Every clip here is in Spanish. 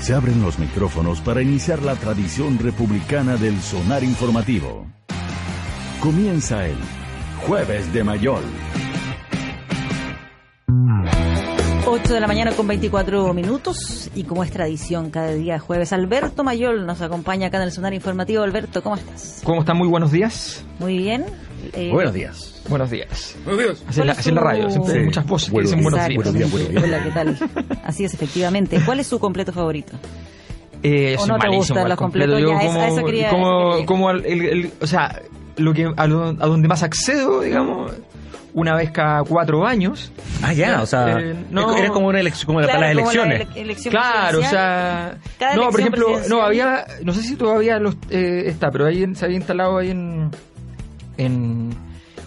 Se abren los micrófonos para iniciar la tradición republicana del sonar informativo. Comienza el Jueves de Mayol. 8 de la mañana con 24 minutos y como es tradición cada día jueves, Alberto Mayol nos acompaña acá en el Sonar Informativo. Alberto, ¿cómo estás? ¿Cómo están? Muy buenos días. Muy bien. Eh, buenos días. Buenos días. Buenos días. Así, la, la, radio, siempre hay muchas voces que dicen buenos días. Buenos días, Hola, ¿qué tal? Así es, efectivamente. ¿Cuál es su completo favorito? Eh, ¿O no te gustan los completos? Yo ya, como, eso quería, como, eso como el, el, el, o sea, lo que a, lo, a donde más accedo, digamos, una vez cada cuatro años. Ah, ya, o sea, Eh, no. era como una elección, como Claro, para las como la elecciones. ele- elección Claro, o sea, Cada no, por ejemplo, no había, no sé si todavía los, eh, está, pero ahí en- se había instalado ahí en, en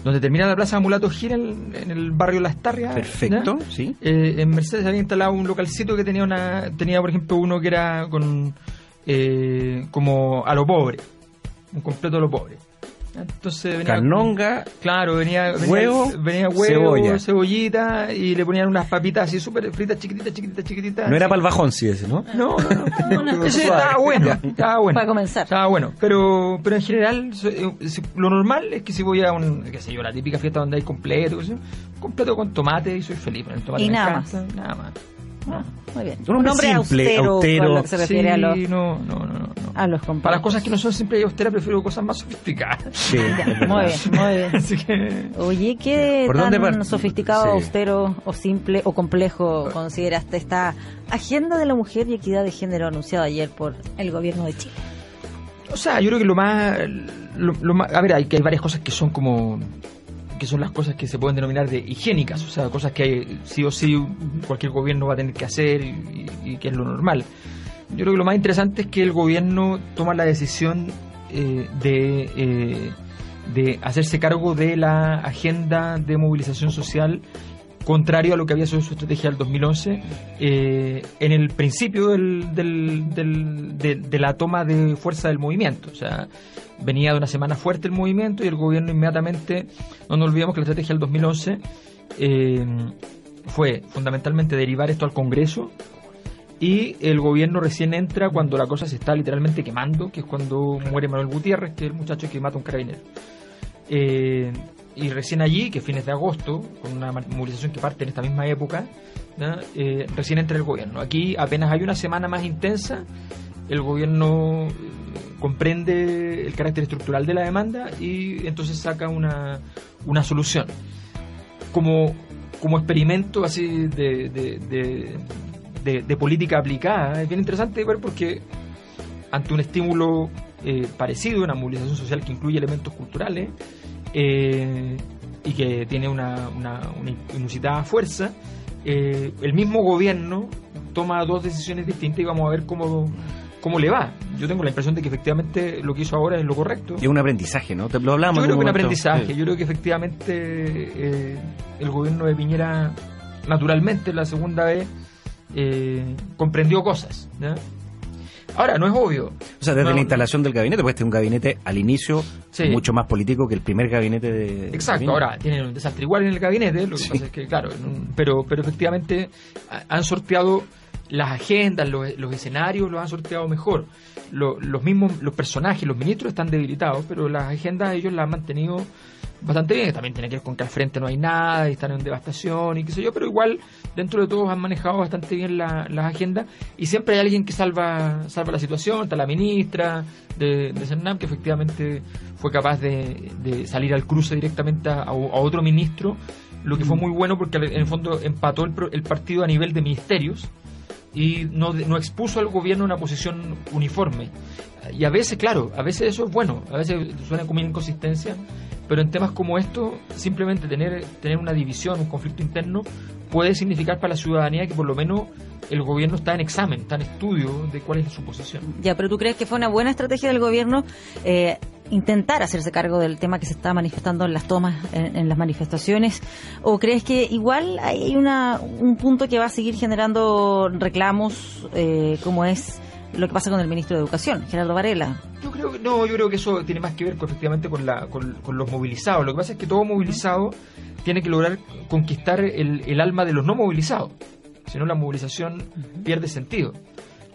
donde termina la Plaza Mulato Gira, en, en el barrio Las Tarrias. Perfecto, sí. Eh, en Mercedes había instalado un localcito que tenía una, tenía por ejemplo uno que era con, eh, como a lo pobre, un completo a lo pobre. Entonces venía Canonga, Claro, venía, venía Huevo, venía huevo, cebolla. cebollita y le ponían unas papitas así súper fritas, chiquititas, chiquititas, chiquititas. no era para el bajón, sí, ese, ¿no? No, no, no. Ese estaba bueno, estaba bueno. Para comenzar. Estaba bueno, pero, pero en general eh, lo normal es que si voy a un, qué sé yo, la típica fiesta donde hay completo, completo con tomate y soy feliz con el tomate. Y me nada encanta, y Nada más. Ah, muy bien. Un hombre simple, austero, austero. lo que se refiere a los, no, no, no, no. a los. Para cosas que no son siempre y austeras prefiero cosas más sofisticadas. Sí, Ya, muy bien, muy bien. Así que... Oye, ¿qué ¿Por tan sofisticado, Sí. austero o simple o complejo consideraste esta agenda de la mujer y equidad de género anunciada ayer por el gobierno de Chile? O sea, yo creo que lo más, lo, lo más, a ver, hay que hay varias cosas que son como que son las cosas que se pueden denominar de higiénicas, o sea, cosas que hay, sí o sí cualquier gobierno va a tener que hacer y, que es lo normal. Yo creo que lo más interesante es que el gobierno toma la decisión eh, de, eh, de hacerse cargo de la agenda de movilización social contrario a lo que había sido su estrategia del 2011 eh, en el principio de la toma de fuerza del movimiento. O sea, venía de una semana fuerte el movimiento y el gobierno inmediatamente, no nos olvidemos que la estrategia del 2011 eh, fue fundamentalmente derivar esto al Congreso y el gobierno recién entra cuando la cosa se está literalmente quemando, que es cuando muere Manuel Gutiérrez, que es el muchacho que mata a un carabinero. Eh, y recién allí, que fines de agosto, con una movilización que parte en esta misma época. Eh, recién entra el gobierno. Aquí apenas hay una semana más intensa, el gobierno eh, comprende el carácter estructural de la demanda y entonces saca una, una solución. Como, como experimento así de- de- de política aplicada, es bien interesante ver porque ante un estímulo eh, parecido, una movilización social que incluye elementos culturales eh, y que tiene una, una, una inusitada fuerza, eh, el mismo gobierno toma dos decisiones distintas y vamos a ver cómo, cómo le va. Yo tengo la impresión de que efectivamente lo que hizo ahora es lo correcto. Y un aprendizaje, ¿no? Te lo hablamos. Yo creo que un aprendizaje, Sí. yo creo que efectivamente eh, el gobierno de Piñera, naturalmente, la segunda vez eh, comprendió cosas. ¿ya? Ahora, no es obvio. O sea, desde No, la instalación del gabinete, pues este es un gabinete al inicio Sí. mucho más político que el primer gabinete de. Exacto, ahora tienen un desastre igual en el gabinete, lo que pasa es que, claro, pero, pero efectivamente ha- han sorteado las agendas, los, escenarios los han sorteado mejor. Lo- los mismos, los personajes, los ministros están debilitados, pero las agendas ellos las han mantenido bastante bien. También tiene que ver con que al frente no hay nada y están en devastación y qué sé yo, pero igual dentro de todos han manejado bastante bien la- las agendas y siempre hay alguien que salva, salva la situación. Está la ministra de, de Cernam, que efectivamente fue capaz de, salir al cruce directamente a, otro ministro, lo que fue muy bueno porque en el fondo empató el, el partido a nivel de ministerios y no, no expuso al gobierno una posición uniforme. Y a veces, claro, a veces eso es bueno, a veces suena como inconsistencia, pero en temas como esto, simplemente tener, tener una división, un conflicto interno, puede significar para la ciudadanía que por lo menos el gobierno está en examen, está en estudio de cuál es su posición. Ya, pero ¿tú crees que fue una buena estrategia del gobierno eh, intentar hacerse cargo del tema que se está manifestando en las tomas, en, en las manifestaciones? ¿O crees que igual hay una, un punto que va a seguir generando reclamos, eh, como es lo que pasa con el ministro de Educación, Gerardo Varela? Yo creo que no, yo creo que eso tiene más que ver con, efectivamente con, la, con, con los movilizados. Lo que pasa es que todo movilizado tiene que lograr conquistar el, el alma de los no movilizados. Si no, la movilización pierde sentido.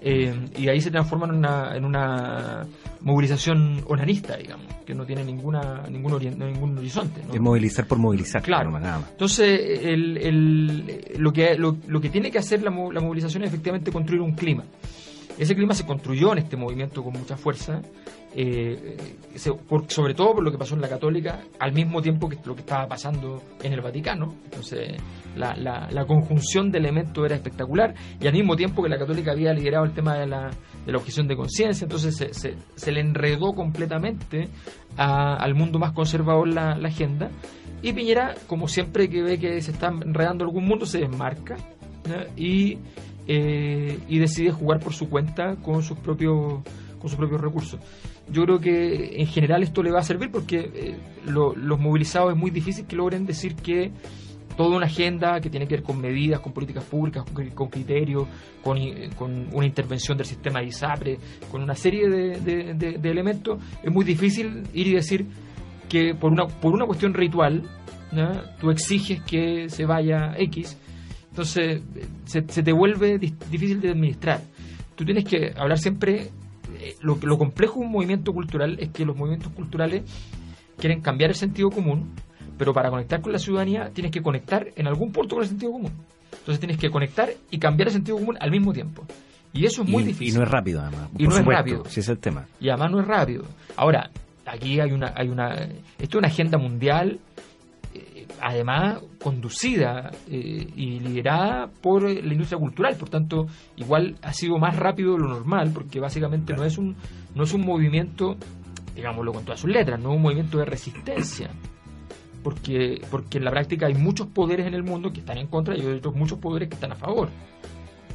eh, y ahí se transforman en una, en una movilización onanista, digamos, que no tiene ninguna ningún, orien- ningún horizonte. ¿no? Es movilizar por movilizar. Claro. nomás, nada más. Entonces, el, el- lo, que, lo, lo que tiene que hacer la, la movilización es efectivamente construir un clima. Ese clima se construyó en este movimiento con mucha fuerza, eh, se- por- sobre todo por lo que pasó en la Católica, al mismo tiempo que lo que estaba pasando en el Vaticano. Entonces, la, la- la conjunción de elementos era espectacular y al mismo tiempo que la Católica había liderado el tema de la, de la objeción de conciencia, entonces se, se- se le enredó completamente a- al mundo más conservador la, la agenda. Y Piñera, como siempre que ve que se está enredando algún mundo, se desmarca y, eh, y decide jugar por su cuenta con sus propios con sus propios recursos. Yo creo que en general esto le va a servir porque eh, lo- los movilizados es muy difícil que logren decir que toda una agenda que tiene que ver con medidas, con políticas públicas, con, con criterios, con, i- con una intervención del sistema de ISAPRE, con una serie de, elementos, es muy difícil ir y decir que por una, por una cuestión ritual, ¿ya? tú exiges que se vaya X, entonces se, se te vuelve difícil de administrar. Tú tienes que hablar siempre, eh, lo, lo complejo de un movimiento cultural es que los movimientos culturales quieren cambiar el sentido común, pero para conectar con la ciudadanía tienes que conectar en algún punto con el sentido común. Entonces tienes que conectar y cambiar el sentido común al mismo tiempo. Y eso es muy y, difícil. y no es rápido, además. Y por no es rápido. Si es el tema. y además no es rápido. Ahora, aquí hay una, hay una, esto es una agenda mundial, además conducida eh, y liderada por la industria cultural, por tanto, igual ha sido más rápido de lo normal, porque básicamente no es un, no es un movimiento, digámoslo con todas sus letras, no es un movimiento de resistencia. Porque, porque en la práctica hay muchos poderes en el mundo que están en contra y otros muchos poderes que están a favor.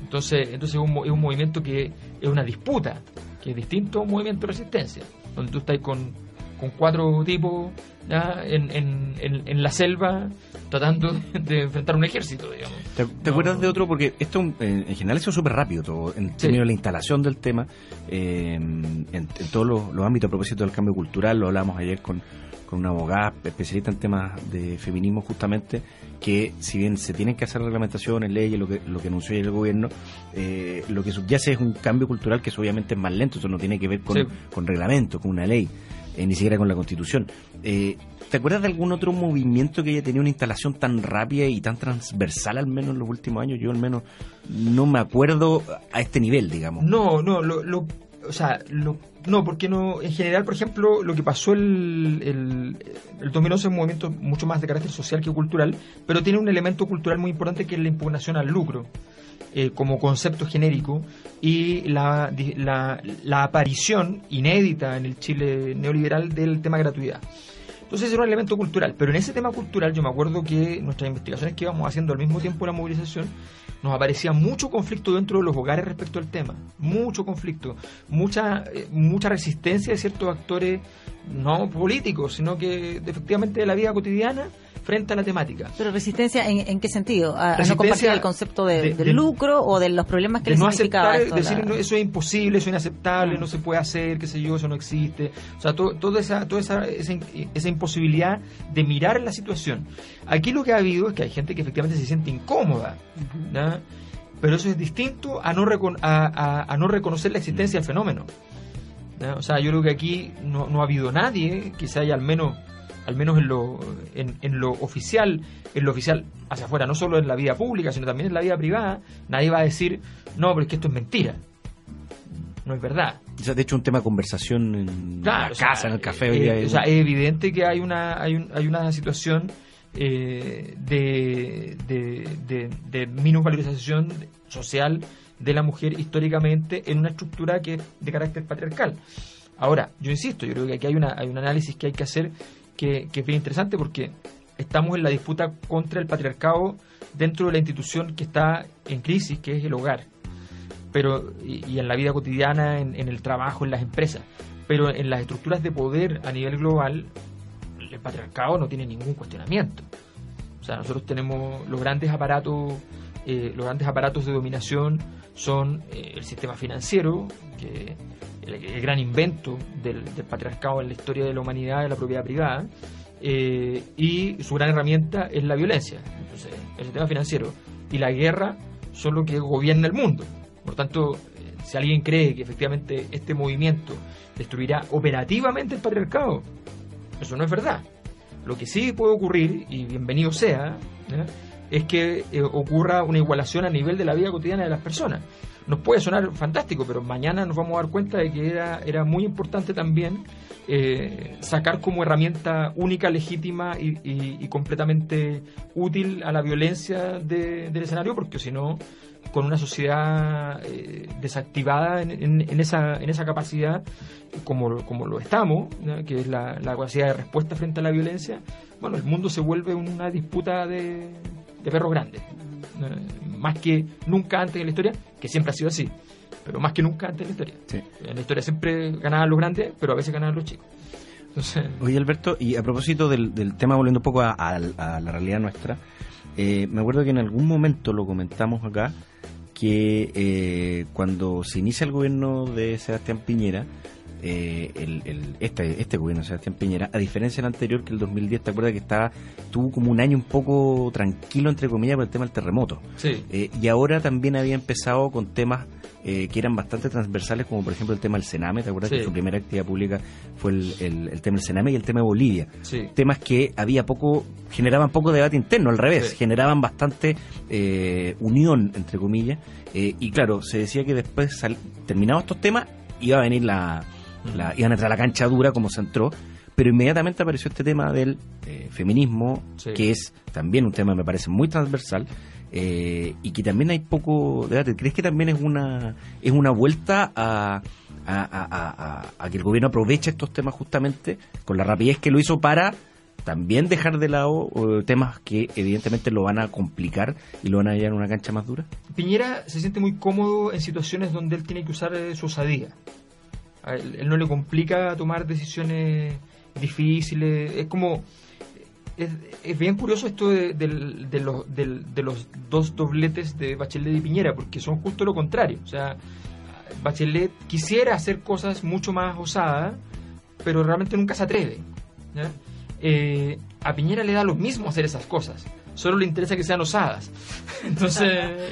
Entonces, entonces es, un, es un movimiento que es una disputa, que es distinto a un movimiento de resistencia, donde tú estás con, con cuatro tipos ¿ya? En, en, en, en la selva tratando de, enfrentar un ejército, digamos. ¿Te, te No. acuerdas de otro? Porque esto en, en general eso es súper rápido, todo, en Sí. términos de la instalación del tema, eh, en, todos los, los ámbitos a propósito del cambio cultural, lo hablamos ayer con, con una abogada especialista en temas de feminismo justamente, que si bien se tienen que hacer reglamentaciones, leyes, lo que, lo que anunció el gobierno, eh, lo que subyace es un cambio cultural que obviamente es más lento, eso no tiene que ver con, Sí. con reglamento, con una ley, eh, ni siquiera con la constitución. Eh, ¿Te acuerdas de algún otro movimiento que haya tenido una instalación tan rápida y tan transversal al menos en los últimos años? Yo al menos no me acuerdo a este nivel, digamos. No, no, lo, o sea, lo- no, porque no, en general, por ejemplo, lo que pasó el, el, el 2011 es un movimiento mucho más de carácter social que cultural, pero tiene un elemento cultural muy importante que es la impugnación al lucro. eh, como concepto genérico y la, la, la aparición inédita en el Chile neoliberal del tema gratuidad. Entonces era un elemento cultural, pero en ese tema cultural yo me acuerdo que nuestras investigaciones que íbamos haciendo al mismo tiempo de la movilización, nos aparecía mucho conflicto dentro de los hogares respecto al tema, mucho conflicto, mucha, eh, mucha resistencia de ciertos actores, no políticos, sino que efectivamente de la vida cotidiana frente a la temática. Pero resistencia, ¿en, en qué sentido? ¿A, a no Resistencia compartir el concepto de- de- del de- lucro o de los problemas que de no aceptar, esto? decir la- no, eso es imposible, eso es inaceptable, Mm. no se puede hacer, qué sé yo, eso no existe. O sea, to- toda esa, toda esa, esa, esa imposibilidad de mirar la situación. Aquí lo que ha habido es que hay gente que efectivamente se siente incómoda, ¿ya? pero eso es distinto a no, recon- a, a- a no reconocer la existencia del fenómeno. ¿ya? O sea, yo creo que aquí no, no ha habido nadie se haya al menos al menos en lo, en, en lo oficial, en lo oficial hacia afuera, no solo en la vida pública, sino también en la vida privada, nadie va a decir, no, pero es que esto es mentira. No es verdad. O sea, de hecho, un tema de conversación en Claro, la o sea, casa, en el café. eh, hoy día, o sea, es evidente que hay una, hay un- hay una situación eh, de, de, de, de minusvalorización social de la mujer históricamente en una estructura que es de carácter patriarcal. Ahora, yo insisto, yo creo que aquí hay, una, hay un análisis que hay que hacer que, que es bien interesante porque estamos en la disputa contra el patriarcado dentro de la institución que está en crisis, que es el hogar pero y, en la vida cotidiana, en, el trabajo, en las empresas. Pero en las estructuras de poder a nivel global, el patriarcado no tiene ningún cuestionamiento. O sea, nosotros tenemos los grandes aparatos, eh, los grandes aparatos de dominación son eh, el sistema financiero, que el, el gran invento del, del patriarcado en la historia de la humanidad, de la propiedad privada, eh, y su gran herramienta es la violencia. Entonces, el sistema financiero y la guerra son lo que gobierna el mundo. Por tanto, eh, si alguien cree que efectivamente este movimiento destruirá operativamente el patriarcado, eso no es verdad. Lo que sí puede ocurrir, y bienvenido sea, es que eh, ocurra una igualación a nivel de la vida cotidiana de las personas. Nos puede sonar fantástico, pero mañana nos vamos a dar cuenta de que era, muy importante también eh, sacar como herramienta única, legítima y, completamente útil a la violencia del escenario, porque si no, con una sociedad eh, desactivada en, esa, en esa capacidad, como, como lo estamos, que es la, capacidad de respuesta frente a la violencia, bueno, el mundo se vuelve una disputa de, de perros grandes. Más que nunca antes en la historia, que siempre ha sido así, pero más que nunca antes en la historia. En la historia siempre ganaban los grandes, pero a veces ganaban los chicos. Oye, Alberto, y a propósito del, tema, volviendo un poco a, la realidad nuestra, eh, me acuerdo que en algún momento lo comentamos acá, que eh, cuando se inicia el gobierno de Sebastián Piñera, eh, el, este, este gobierno de Sebastián Piñera, a diferencia del anterior, que el 2010, ¿te acuerdas que estaba, tuvo como un año un poco tranquilo, entre comillas, por el tema del terremoto? Sí. Eh, y ahora también había empezado con temas eh, que eran bastante transversales, como por ejemplo el tema del Sename, ¿te acuerdas que su primera actividad pública fue el, tema del Sename y el tema de Bolivia? Sí. Temas que había poco, generaban poco debate interno, al revés, generaban bastante unión, entre comillas, y claro, se decía que después, terminados estos temas, iba a venir la iban a entrar a la cancha dura como se entró, pero inmediatamente apareció este tema del eh, feminismo, que es también un tema, me parece, muy transversal. Eh, y que también hay poco debate. ¿Crees que también es una es una vuelta a, a, que el gobierno aproveche estos temas justamente con la rapidez que lo hizo para también dejar de lado eh, temas que evidentemente lo van a complicar y lo van a llevar a una cancha más dura? Piñera se siente muy cómodo en situaciones donde él tiene que usar su osadía. Él, no le complica tomar decisiones difíciles. Es como. Es, bien curioso esto de, los, de, los dos dobletes de Bachelet y Piñera, porque son justo lo contrario. O sea, Bachelet quisiera hacer cosas mucho más osadas, pero realmente nunca se atreve. Eh, a Piñera le da lo mismo hacer esas cosas, solo le interesa que sean osadas. Entonces,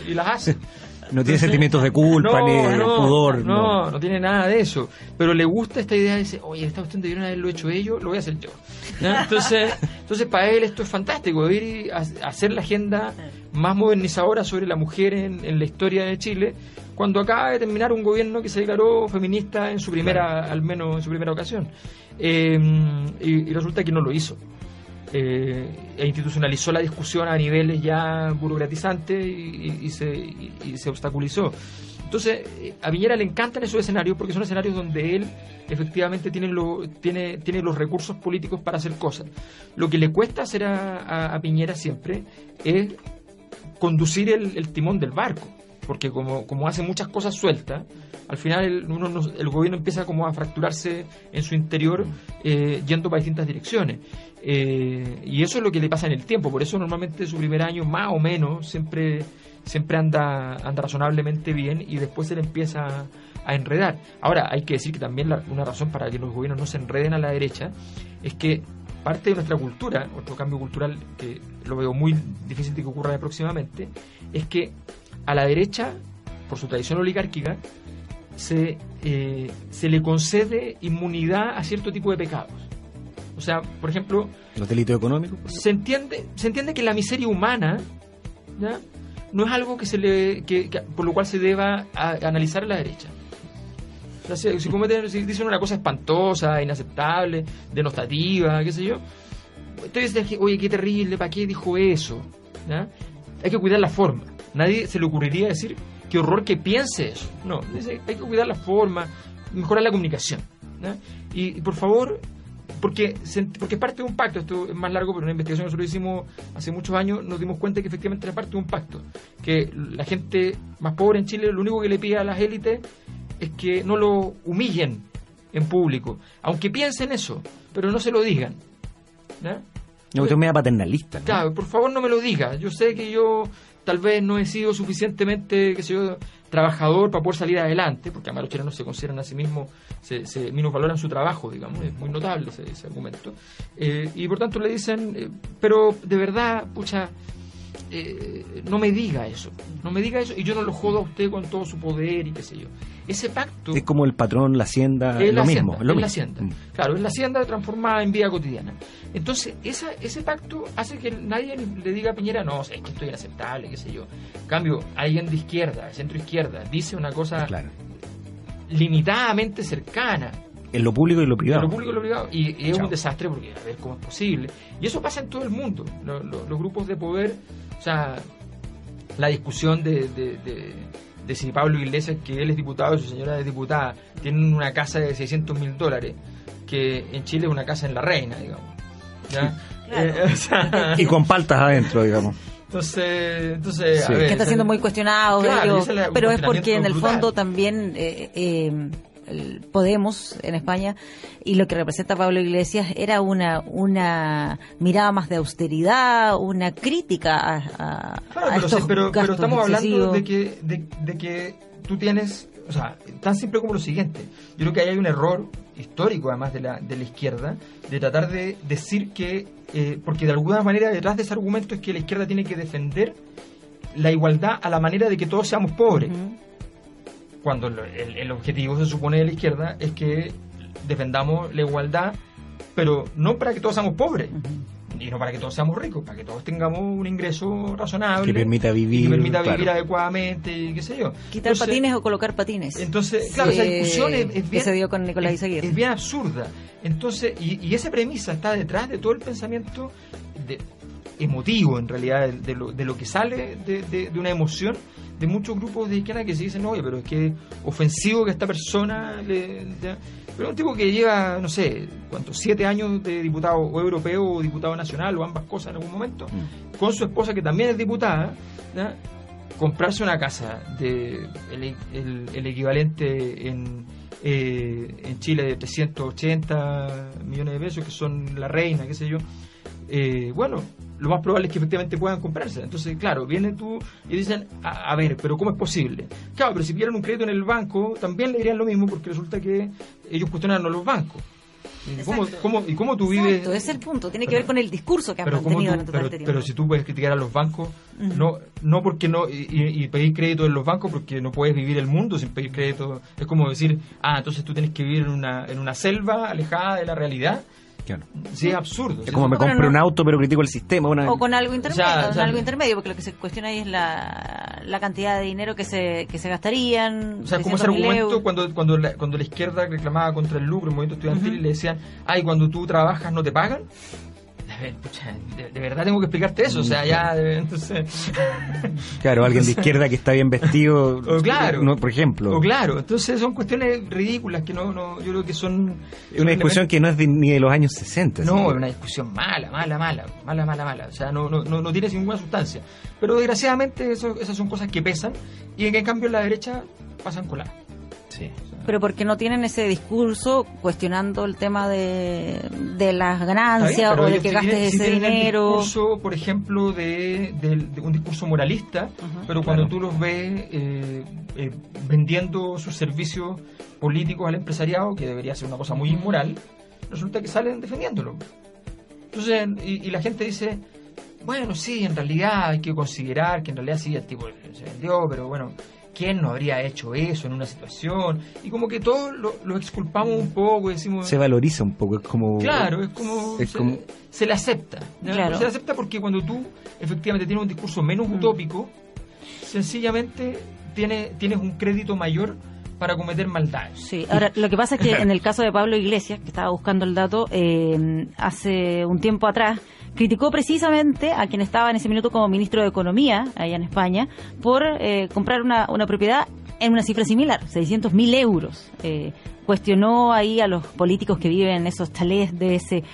y las hace. No tiene sentimientos de culpa ni de pudor. No, no, tiene nada de eso. Pero le gusta esta idea de decir, oye, esta cuestión debieron haberlo hecho ellos, lo voy a hacer yo. Entonces, entonces para él esto es fantástico, ir a hacer la agenda más modernizadora sobre la mujer en, la historia de Chile, cuando acaba de terminar un gobierno que se declaró feminista en su primera, al menos en su primera ocasión. Eh, y resulta que no lo hizo eh, e institucionalizó la discusión a niveles ya burocratizantes y, se, se, obstaculizó. Entonces, eh, a Piñera le encantan esos escenarios porque son escenarios donde él efectivamente tiene, lo, tiene, tiene los recursos políticos para hacer cosas. Lo que le cuesta hacer a, Piñera siempre es conducir el, timón del barco, porque como, como hace muchas cosas sueltas, al final el, el, gobierno empieza como a fracturarse en su interior eh, yendo para distintas direcciones. Eh, y eso es lo que le pasa en el tiempo, por eso normalmente su primer año más o menos siempre, siempre anda, anda razonablemente bien y después se le empieza a enredar. Ahora, hay que decir que también una razón para que los gobiernos no se enreden a la derecha es que parte de nuestra cultura, otro cambio cultural que lo veo muy difícil de que ocurra próximamente, es que a la derecha, por su tradición oligárquica, se, eh, se le concede inmunidad a cierto tipo de pecados. O sea, por ejemplo... ¿Los delitos económicos? Se entiende, se entiende que la miseria humana ¿ya? no es algo que se le, que, por lo cual se deba analizar a la derecha. O sea, si, si, dicen una cosa espantosa, inaceptable, denostativa, qué sé yo, dicen, oye, qué terrible, ¿para qué dijo eso? ¿Ya? Hay que cuidar la forma. Nadie se le ocurriría decir, qué horror que piense eso. No, dice, hay que cuidar la forma, mejorar la comunicación. y, por favor, porque, porque es parte de un pacto, esto es más largo, pero una investigación que nosotros hicimos hace muchos años nos dimos cuenta que efectivamente era parte de un pacto, que la gente más pobre en Chile lo único que le pide a las élites es que no lo humillen en público, aunque piensen eso, pero no se lo digan. ¿no? No, usted me paternalista. Claro, por favor no me lo diga. Yo sé que yo tal vez no he sido suficientemente, qué sé yo, trabajador para poder salir adelante, porque además los chilenos se consideran a sí mismos, se, se valoran su trabajo, digamos, es muy notable ese, argumento. Eh, y por tanto le dicen, eh, pero de verdad, pucha, eh, no me diga eso, no me diga eso, y yo no lo jodo a usted con todo su poder y qué sé yo. Ese pacto Es como el patrón, la hacienda, es lo la mismo. hacienda, es lo es la hacienda. Mm. Claro, es la hacienda transformada en vida cotidiana. Entonces, esa, ese pacto hace que nadie le diga a Piñera, no, o sea, es que esto es inaceptable, qué sé yo. En cambio, alguien de izquierda, centro izquierda, dice una cosa Claro. limitadamente cercana En lo público y lo privado. lo público y lo privado, y, y es Chao. un desastre porque a ver cómo es posible. Y eso pasa en todo el mundo. Lo- lo- los grupos de poder, o sea, la discusión de, de, de- de si Pablo Iglesias, que él es diputado y su señora es diputada, tienen una casa de 600 mil dólares, que en Chile es una casa en La Reina, digamos. ¿Ya? Claro. Eh, o sea, Y con paltas adentro, digamos. entonces, entonces Sí. a ver, que está siendo muy cuestionado, Claro, ello, ese es el pero es porque en el fondo también eh, eh, el Podemos en España y lo que representa Pablo Iglesias era una una mirada más de austeridad, una crítica a, a- Claro, a pero, sí, estos pero, pero gastos estamos hablando de que, de, de que tú tienes, o sea, tan simple como lo siguiente. Yo creo que ahí hay un error histórico, además de la, de la izquierda, de tratar de decir que, eh, porque de alguna manera detrás de ese argumento es que la izquierda tiene que defender la igualdad a la manera de que todos seamos pobres. Cuando lo- el, el objetivo se supone de la izquierda es que defendamos la igualdad, pero no para que todos seamos pobres. Y no para que todos seamos ricos, para que todos tengamos un ingreso razonable. Que permita vivir, que permita vivir claro. adecuadamente y qué sé yo. Quitar Entonces- patines o colocar patines. Entonces, claro, esa discusión es, es que bien, se dio con Nicolás es- Izaguirre. es bien absurda. Entonces, y, y esa premisa está detrás de todo el pensamiento de- emotivo, en realidad, de, de lo, de lo que sale de, una emoción de muchos grupos de izquierda que se dicen, oye, pero es que ofensivo que esta persona le... ya". Pero un tipo que lleva, no sé, ¿cuántos? Siete años de diputado o europeo o diputado nacional o ambas cosas en algún momento, Mm. con su esposa que también es diputada, ¿ya? comprarse una casa de el, el- el equivalente en, eh, en Chile de 380 millones de pesos, que son la reina, qué sé yo, eh, bueno, lo más probable es que efectivamente puedan comprarse. Entonces, claro, vienen tú y dicen, a, a ver, pero ¿cómo es posible? Claro, pero si pidieran un crédito en el banco, también le dirían lo mismo porque resulta que ellos cuestionan a los bancos. ¿Y cómo, y cómo tú vives? Ese es el punto. Tiene que ver con el discurso que han pero, ¿cómo mantenido tú- durante todo pero, este tiempo. pero si tú puedes criticar a los bancos, no no porque no y pedir crédito en los bancos porque no puedes vivir el mundo sin pedir crédito. Es como decir, ah, entonces tú tienes que vivir en una, en una selva alejada de la realidad. Claro. Sí, es absurdo. Es Sí, como me compré no- un auto, pero critico el sistema. Una... O con algo intermedio, O sea, con o sea, algo intermedio, porque lo que se cuestiona ahí es la, la cantidad de dinero que se, que se gastarían. O sea, como ese 600.000 argumento cuando, cuando, la, cuando la izquierda reclamaba contra el lucro, el movimiento estudiantil, y le decían, ay, cuando tú trabajas no te pagan. Ver, pucha, de, de verdad tengo que explicarte eso, o sea, ya, entonces... Claro, alguien de izquierda que está bien vestido. O claro. no, por ejemplo. O claro, entonces son cuestiones ridículas que no, no yo creo que son... Es una discusión que no es de- ni de los años 60. No, ¿sí? es una discusión mala, mala, mala, mala, mala, mala. O sea, no, no, no, no tiene ninguna sustancia. Pero desgraciadamente eso- esas son cosas que pesan y que en cambio en la derecha pasan coladas. Sí. Pero porque no tienen ese discurso cuestionando el tema de, de las bien, ganancias o de que sí gastes ese dinero. discurso, por ejemplo, de, un discurso moralista, pero cuando Claro. tú los ves eh, eh, vendiendo sus servicios políticos al empresariado, que debería ser una cosa muy inmoral, resulta que salen defendiéndolo. Entonces, y, y la gente dice, bueno, sí, en realidad hay que considerar que en realidad sí, el tipo se vendió, pero bueno, ¿quién no habría hecho eso en una situación? Y como que todos lo, lo exculpamos un poco y decimos... Se valoriza un poco, es como. Claro, es como, Es se, como- se le acepta. Se le acepta porque cuando tú efectivamente tienes un discurso menos Mm. utópico, sencillamente tiene, tienes un crédito mayor para cometer maldades. Sí, ahora lo que pasa es que en el caso de Pablo Iglesias, que estaba buscando el dato, eh, hace un tiempo atrás, criticó precisamente a quien estaba en ese minuto como ministro de Economía, allá en España, por eh, comprar una, una propiedad en una cifra similar, 600 mil euros. Eh, cuestionó ahí a los políticos que viven en esos chalés de ese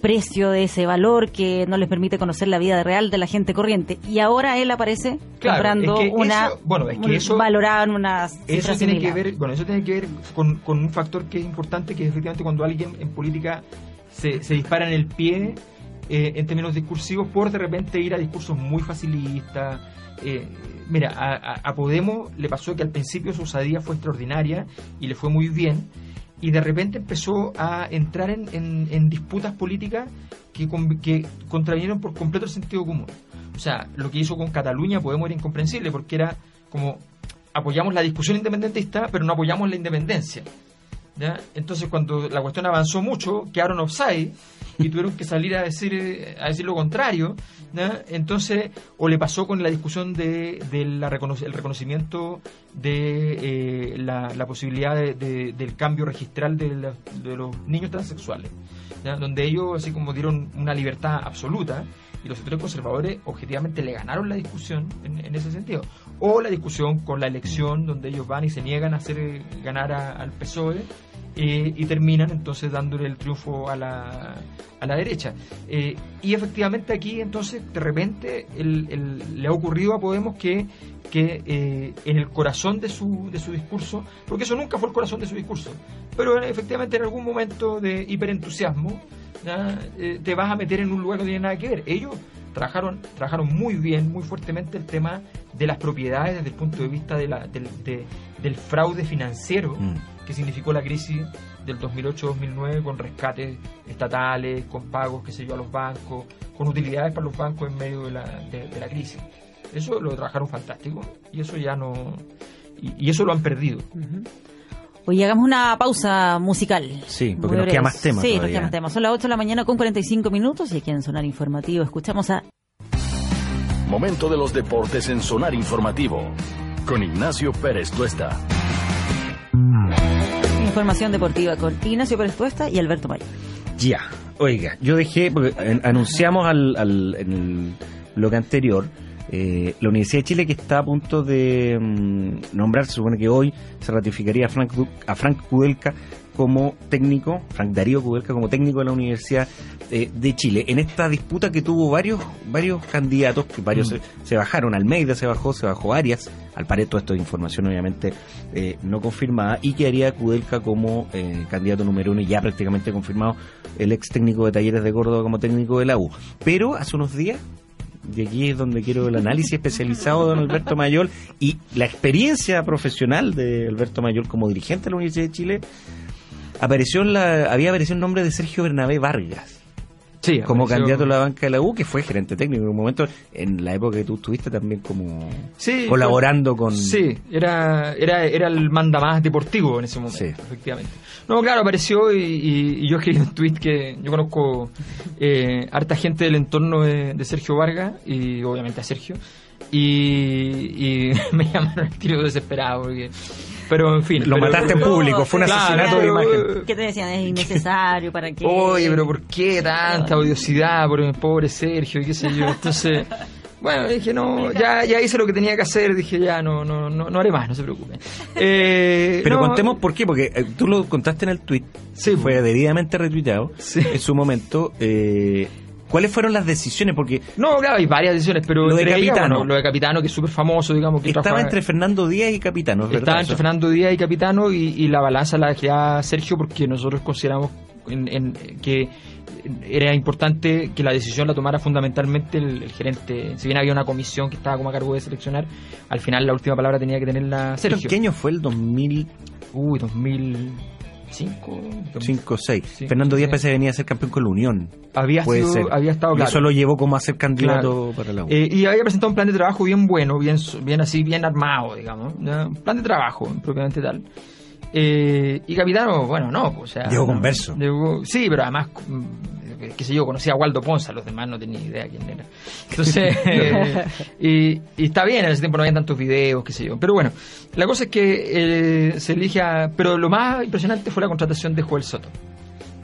precio, de ese valor que no les permite conocer la vida real de la gente corriente. Y ahora él aparece Claro, comprando es que una eso- bueno, es que eso- valorada en una cifra Eso tiene similar. que ver, bueno, eso tiene que ver con, con un factor que es importante, que es efectivamente cuando alguien en política se, se dispara en el pie eh, en términos discursivos por de repente ir a discursos muy facilistas. Eh, mira, a, Podemos le pasó que al principio su osadía fue extraordinaria y le fue muy bien, y de repente empezó a entrar en, en- en disputas políticas que, con- que contravinieron por completo el sentido común. O sea, lo que hizo con Cataluña Podemos era incomprensible porque era como apoyamos la discusión independentista, pero no apoyamos la independencia. Entonces, cuando la cuestión avanzó mucho, quedaron offside y tuvieron que salir a decir a decir lo contrario. Entonces, o le pasó con la discusión de, de reconocimiento de eh, la, posibilidad de- de- del cambio registral de, la- de los niños transexuales, donde ellos así como dieron una libertad absoluta y los sectores conservadores objetivamente le ganaron la discusión en, ese sentido. O la discusión con la elección donde ellos van y se niegan a hacer eh, ganar al PSOE eh, y terminan entonces dándole el triunfo a la, a la derecha. Eh, y efectivamente aquí entonces de repente el- el- le ha ocurrido a Podemos que, que eh, en el corazón de su, de su discurso, porque eso nunca fue el corazón de su discurso, pero efectivamente en algún momento de hiperentusiasmo. Eh, te vas a meter en un lugar que no tiene nada que ver. Ellos trabajaron, trabajaron muy bien, muy fuertemente el tema de las propiedades desde el punto de vista de la, del, de- del fraude financiero Mm. Que significó la crisis del 2008-2009 con rescates estatales, con pagos, qué sé yo, a los bancos, con utilidades para los bancos en medio de la, de, de la crisis. Eso lo trabajaron fantástico y eso ya no... Y, y eso lo han perdido. Hoy hagamos una pausa musical. Sí, porque nos queda más tema Sí, nos todavía. queda más tema. Son las 8 de la mañana con 45 minutos y aquí en Sonar Informativo escuchamos a Momento de los deportes en Sonar Informativo. Con Ignacio Pérez Tuesta. Información Deportiva con Ignacio Pérez Tuesta y Alberto Mayo. Ya, oiga, yo dejé, porque eh, anunciamos al, al- en el bloque anterior, eh, la Universidad de Chile que está a punto de mm, nombrar, supone que hoy se ratificaría a Frank, a Frank Kudelka como técnico, Frank Darío Kudelka como técnico de la Universidad eh, de Chile, en esta disputa que tuvo varios varios candidatos, que varios se, se bajaron, Almeida se bajó, se bajó Arias, al parecer todo esto es información obviamente eh, no confirmada, y que haría Kudelka como eh, candidato número uno y ya prácticamente confirmado el ex técnico de Talleres de Córdoba como técnico de la U. Pero hace unos días, y aquí es donde quiero el análisis especializado de don Alberto Mayol y la experiencia profesional de Alberto Mayol como dirigente de la Universidad de Chile, apareció la, había aparecido el nombre de Sergio Bernabé Vargas Sí, como apareció- candidato a la banca de la U, que fue gerente técnico en un momento, en la época que tú estuviste también como Sí, colaborando con... Sí, era, era, era el manda más deportivo en ese momento, Sí. efectivamente. No, claro, apareció y, y- y yo escribí un tweet que yo conozco eh, harta gente del entorno de, de Sergio Vargas y obviamente a Sergio. Y, y me llamaron al tiro desesperado. Porque, pero en fin. Lo pero- mataste en público, fue un Claro, asesinato de imagen. ¿Qué te decían? Es innecesario, ¿para qué? Oye, pero ¿por qué tanta odiosidad por el pobre Sergio y qué sé yo? Entonces, bueno, dije, no, ya, ya hice lo que tenía que hacer, dije, ya, no, no, no, no haré más, no se preocupe. Eh, Pero no, contemos por qué, porque eh, tú lo contaste en el tweet, Sí, fue debidamente retuiteado Sí. en su momento. eh, ¿Cuáles fueron las decisiones? Porque No, claro, hay varias decisiones, pero Lo de Capitano. bueno, lo de Capitano, que es súper famoso, digamos, que estaba trabaja- entre Fernando Díaz y Capitano, ¿es Estaba verdad? entre Fernando Díaz y Capitano y, y la balanza la dejaba Sergio porque nosotros consideramos en- en- que era importante que la decisión la tomara fundamentalmente el, el gerente. Si bien había una comisión que estaba como a cargo de seleccionar, al final la última palabra tenía que tenerla Sergio. ¿Qué año fue el 2005 Uy, 2005. o 6? Sí, Fernando Díaz parece que venía a ser campeón con la Unión. Había, Puede sido, ser. había estado Y claro. eso lo llevó como a ser candidato Claro. para la U. Eh, y había presentado un plan de trabajo bien bueno, bien, bien así, bien armado, digamos. Un plan de trabajo, propiamente tal. Eh, y Capitano, bueno, no, pues, o sea. Llegó no, converso. sí, pero además, qué sé yo, conocía a Waldo Ponza, los demás no tenía idea quién era. Entonces, eh, y, y está bien, en ese tiempo no había tantos videos, qué sé yo. Pero bueno, la cosa es que eh, se elige a. Pero lo más impresionante fue la contratación de Joel Soto.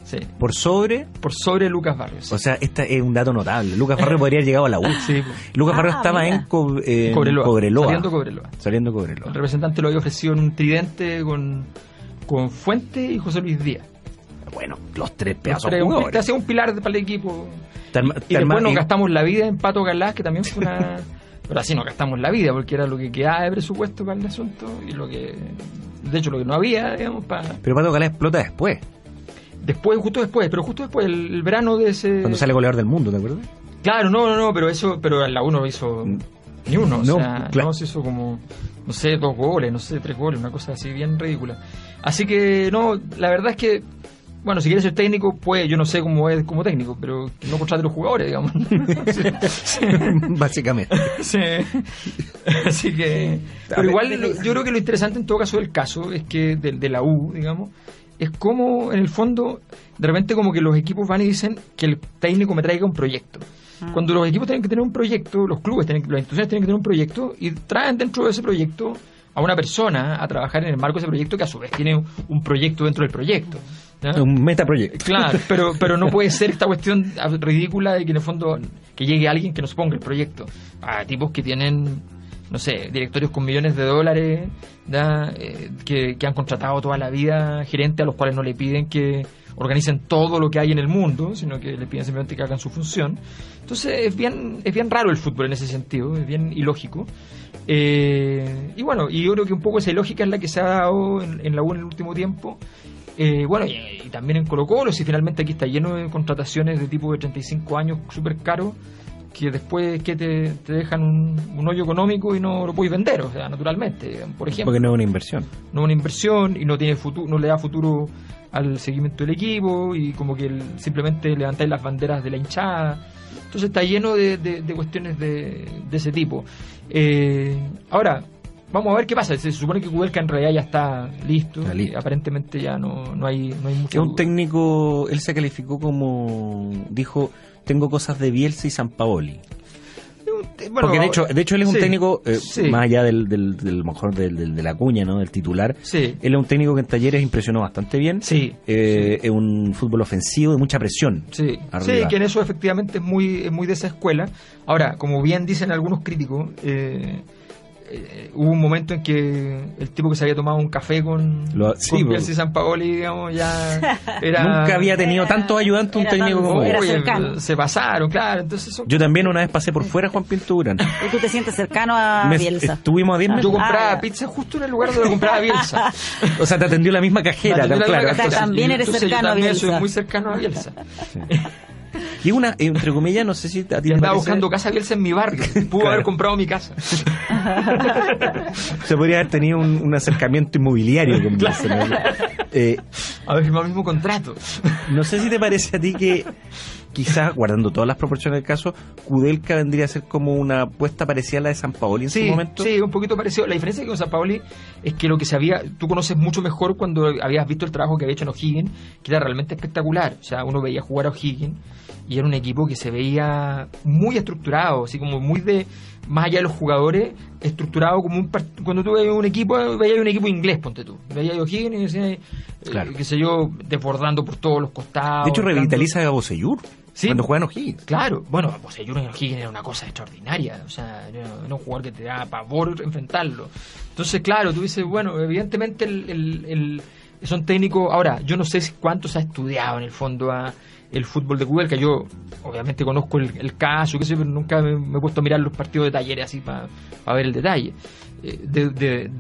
Sí, Por sobre, por sobre Lucas Barrios. o sea, este es un dato notable. Lucas Barrio podría haber llegado a la U. sí, Lucas Ah, Barrio estaba mira. en, Co- en Cobreloa, Cobreloa. Saliendo Cobreloa. Saliendo Cobreloa. El representante lo había ofrecido en un tridente con, con Fuente y José Luis Díaz. Bueno, los tres pedazos un- Te hacía un pilar de- para el equipo. Te arma- Y después nos gastamos la vida en Pato Galás, que también fue una... Pero así nos gastamos la vida, porque era lo que quedaba de presupuesto para el asunto y lo que... De hecho, lo que no había, digamos, para... Pero Pato Galá explota después, Después, justo después, pero justo después, el, el verano de ese... cuando sale goleador del mundo, ¿te acuerdas? Claro, no, no, no, pero eso, pero la 1 hizo ni uno, No, o sea, claro. no, se hizo como, no sé, dos goles, no sé, tres goles, una cosa así bien ridícula. Así que, no, la verdad es que bueno, si quiere ser técnico, pues yo no sé cómo es como técnico, pero que no contrate los jugadores, digamos. Básicamente. Sí. Así que. Pero igual, lo- yo creo que lo interesante en todo caso del caso es que, de, de la U, digamos, es como, en el fondo, de repente, como que los equipos van y dicen que el técnico me traiga un proyecto. Cuando los equipos tienen que tener un proyecto, los clubes, tienen, las instituciones tienen que tener un proyecto y traen dentro de ese proyecto a una persona a trabajar en el marco de ese proyecto que a su vez tiene un, un proyecto dentro del proyecto. ¿Ya? Un metaproyecto. Claro, pero, pero no puede ser esta cuestión ridícula de que en el fondo que llegue alguien que nos ponga el proyecto. A tipos que tienen, no sé, directorios con millones de dólares. Eh, que, que han contratado toda la vida gerentes a los cuales no le piden que organicen todo lo que hay en el mundo, sino que le piden simplemente que hagan su función. Entonces es bien, es bien raro el fútbol en ese sentido, es bien ilógico. Eh, y bueno, y yo creo que un poco esa lógica es la que se ha dado en, en la U en el último tiempo. Eh, bueno, y, y también en Colo Colo, si finalmente aquí está lleno de contrataciones de tipo de 35 años súper caros, que después que te, te dejan un, un hoyo económico y no lo puedes vender, o sea, naturalmente, por ejemplo Porque no es una inversión. no es una inversión y no tiene futuro, no le da futuro al seguimiento del equipo y como que el- simplemente levantáis las banderas de la hinchada. Entonces está lleno de, de- de cuestiones de, de ese tipo. Eh, ahora, vamos a ver qué pasa. Se supone que Kudelka en realidad ya está listo. Está listo. y aparentemente ya no, no hay, no hay mucho. Es un técnico, él se calificó como, dijo, tengo cosas de Bielsa y San Paoli. Porque de hecho, de hecho él es un técnico, eh, sí. más allá del, del, del mejor del, del- de la cuña, ¿no? del titular, Sí. él es un técnico que en talleres impresionó bastante bien. Sí. Eh, Es un fútbol ofensivo de mucha presión. Sí, Arriba. sí, que en eso efectivamente es muy, es muy de esa escuela. Ahora, como bien dicen algunos críticos, eh, eh, hubo un momento en que el tipo que se había tomado un café con, Lo- sí, con bo- Bielsa y San Paoli, digamos, ya era... Nunca había tenido tantos ayudantes un técnico tan- como él. se pasaron, claro. Entonces son- Yo también una vez pasé por fuera Juan Pinto Durán. ¿Y tú te sientes cercano a Me- Bielsa? Estuvimos a 10 yo metros. compraba Ah, pizza justo en el lugar donde compraba Bielsa. O sea, te atendió la misma cajera, claro. Entonces, también eres cercano a yo también Bielsa. soy muy cercano a Bielsa. Y una, entre comillas, no sé si a ti te andaba parece- buscando casa Bielsa en mi barrio. Pudo Claro. haber comprado mi casa. Se podría haber tenido un, un acercamiento inmobiliario con Bielsa. Eh, Haber firmado el mismo contrato. no sé si te parece a ti que quizás, guardando todas las proporciones del caso, Kudelka vendría a ser como una apuesta parecida a la de San Paoli en Sí, su momento. sí, un poquito parecido. La diferencia con San Paoli es que lo que se había, tú conoces mucho mejor cuando habías visto el trabajo que había hecho en O'Higgins, que era realmente espectacular. O sea, uno veía jugar a O'Higgins y era un equipo que se veía muy estructurado, así como muy de, más allá de los jugadores, estructurado como un cuando tú veías un equipo, veías un equipo inglés, ponte tú. Veías a O'Higgins y decías, eh, Claro. qué sé yo, desbordando por todos los costados. De hecho, revitaliza a Boseyur Sí. cuando juega en O'Higgins. Claro, bueno, pues Junior O'Higgins era una cosa extraordinaria, o sea, era un jugador que te da pavor enfrentarlo. Entonces, claro, tú dices, bueno, evidentemente el, el- el- son técnicos, ahora, yo no sé cuánto se ha estudiado en el fondo a el fútbol de Google, que yo obviamente conozco el, el caso, qué sé, pero nunca me, me he puesto a mirar los partidos de talleres así para ver el detalle. Eh, De, de,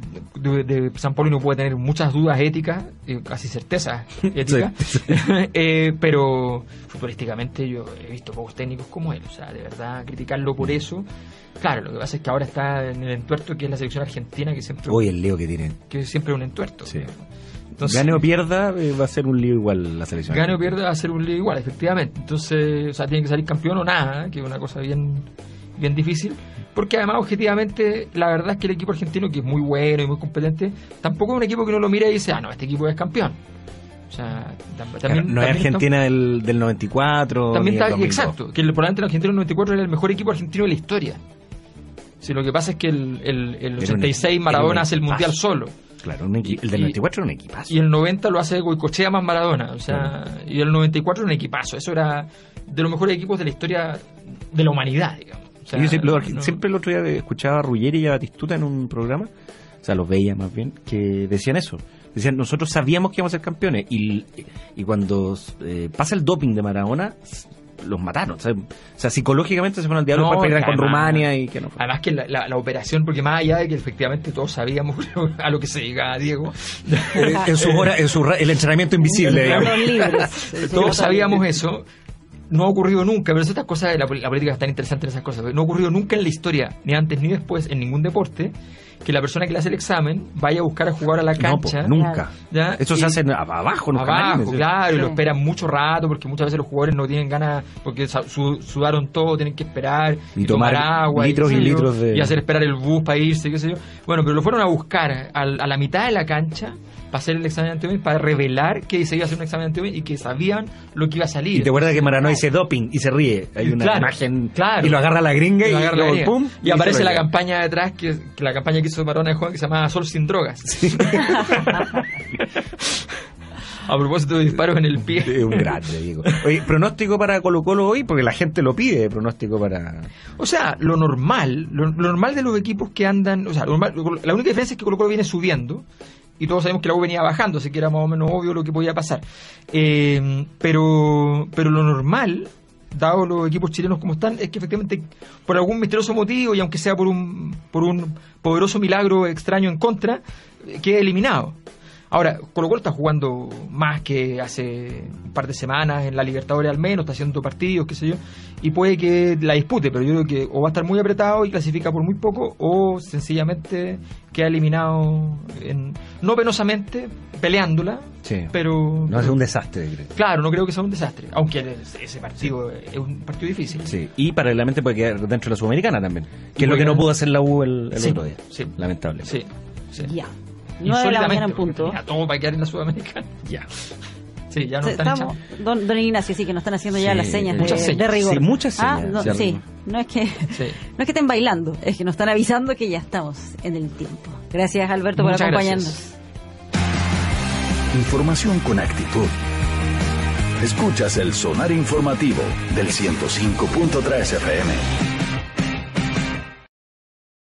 de- de San Paulo uno puede tener muchas dudas éticas, eh, casi certezas éticas, Eh, pero futbolísticamente yo he visto pocos técnicos como él, o sea, de verdad criticarlo por eso. Claro, lo que pasa es que ahora está en el entuerto que es la selección argentina, que siempre, Hoy el lío que tienen. que siempre es un entuerto. Sí. Entonces, Gane o pierda, eh, va a ser un lío igual la selección. gane o pierda va a ser un lío igual, efectivamente. Entonces, o sea, tiene que salir campeón o nada, ¿eh? que es una cosa bien, bien difícil. Porque además, objetivamente, la verdad es que el equipo argentino, que es muy bueno y muy competente, tampoco es un equipo que uno lo mira y dice, ah, no, este equipo es campeón. O sea, tam- también, Claro, no es Argentina del, del 94. También está, 2002. exacto, que el- probablemente el argentino del 94 era el mejor equipo argentino de la historia. Si lo que pasa es que el, el, el un 86 equi- era Maradona hace el mundial solo. Claro, un equi- el del Y- 94 era un equipazo. Y el 90 lo hace Goicochea más Maradona. O sea, y el 94 era un equipazo. Eso era de los mejores equipos de la historia de la humanidad, digamos. O sea, Yo siempre, lo- no- siempre el otro día escuchaba a Ruggeri y a Batistuta en un programa, o sea, los veía más bien, que decían eso. Decían, nosotros sabíamos que íbamos a ser campeones y, y cuando eh, pasa el doping de Maradona, los mataron. O sea, o sea, psicológicamente se fueron al diablo No, para con Rumania y que no fue. Además que la, la- la operación, porque más allá de que efectivamente todos sabíamos a lo que se llegaba Diego, Eh, en su hora, en su el entrenamiento invisible, libres. todos sabíamos eso. No ha ocurrido nunca, pero estas cosas de la, la política es tan interesante en esas cosas. No ha ocurrido nunca en la historia, ni antes ni después, en ningún deporte, que la persona que le hace el examen vaya a buscar a jugar a la No, po, cancha. nunca. ¿ya? Eso Y- se hace abajo, en los Abajo, camarines, ¿sí? claro, y lo Sí. esperan mucho rato porque muchas veces los jugadores no tienen ganas porque su- sudaron todo, tienen que esperar Y tomar agua litros y litros de- y hacer esperar el bus para irse, qué sé yo. Bueno, pero lo fueron a buscar al- a, la mitad de la cancha para hacer el examen de antídoto para revelar que se iba a hacer un examen de antídoto y que sabían lo que iba a salir. Y te acuerdas que Marano dice doping y se ríe. Hay una Claro, imagen claro. y lo agarra la gringa y, lo agarra la gringa. pum. Y aparece la campaña detrás, que, que la campaña que hizo Marona de Juan, que se llama Sol sin drogas. a propósito de disparos en el pie. Es un grande, Diego. Oye, pronóstico para Colo Colo hoy, porque la gente lo pide, pronóstico para... O sea, lo normal, lo, lo normal de los equipos que andan, o sea, lo normal- la única diferencia es que Colo Colo viene subiendo y todos sabemos que la U venía bajando, así que era más o menos obvio lo que podía pasar. Eh, pero, pero lo normal, dado los equipos chilenos como están, es que efectivamente por algún misterioso motivo y aunque sea por un, por un poderoso milagro extraño en contra, eh, quede eliminado. Ahora, Colo Colo está jugando más que hace un par de semanas en la Libertadores al menos, está haciendo partidos, qué sé yo, y puede que la dispute, pero yo creo que o va a estar muy apretado y clasifica por muy poco, o sencillamente queda eliminado, en, no penosamente, peleándola, Sí. pero... No hace un desastre, creo. Claro, no creo que sea un desastre, aunque ese partido es un partido difícil. Sí. Y paralelamente puede quedar dentro de la Sudamericana también. Que es lo que no pudo hacer la U el, el Sí, otro día. sí. Lamentable. Sí, sí. Ya. 9 de la mañana en punto. Ya, todo para quedar en la Sudamericana. Ya. Sí, ya no Sí, están Estamos, echando. don, don Ignacio, sí, que nos están haciendo ya Sí, las señas, de, señas. de rigor. Sí, muchas Ah, señas, no, sí. no es que Sí. no es que estén bailando, es que nos están avisando que ya estamos en el tiempo. Gracias, Alberto, por acompañarnos. gracias. Información con actitud. Escuchas el sonar informativo del 105.3 FM.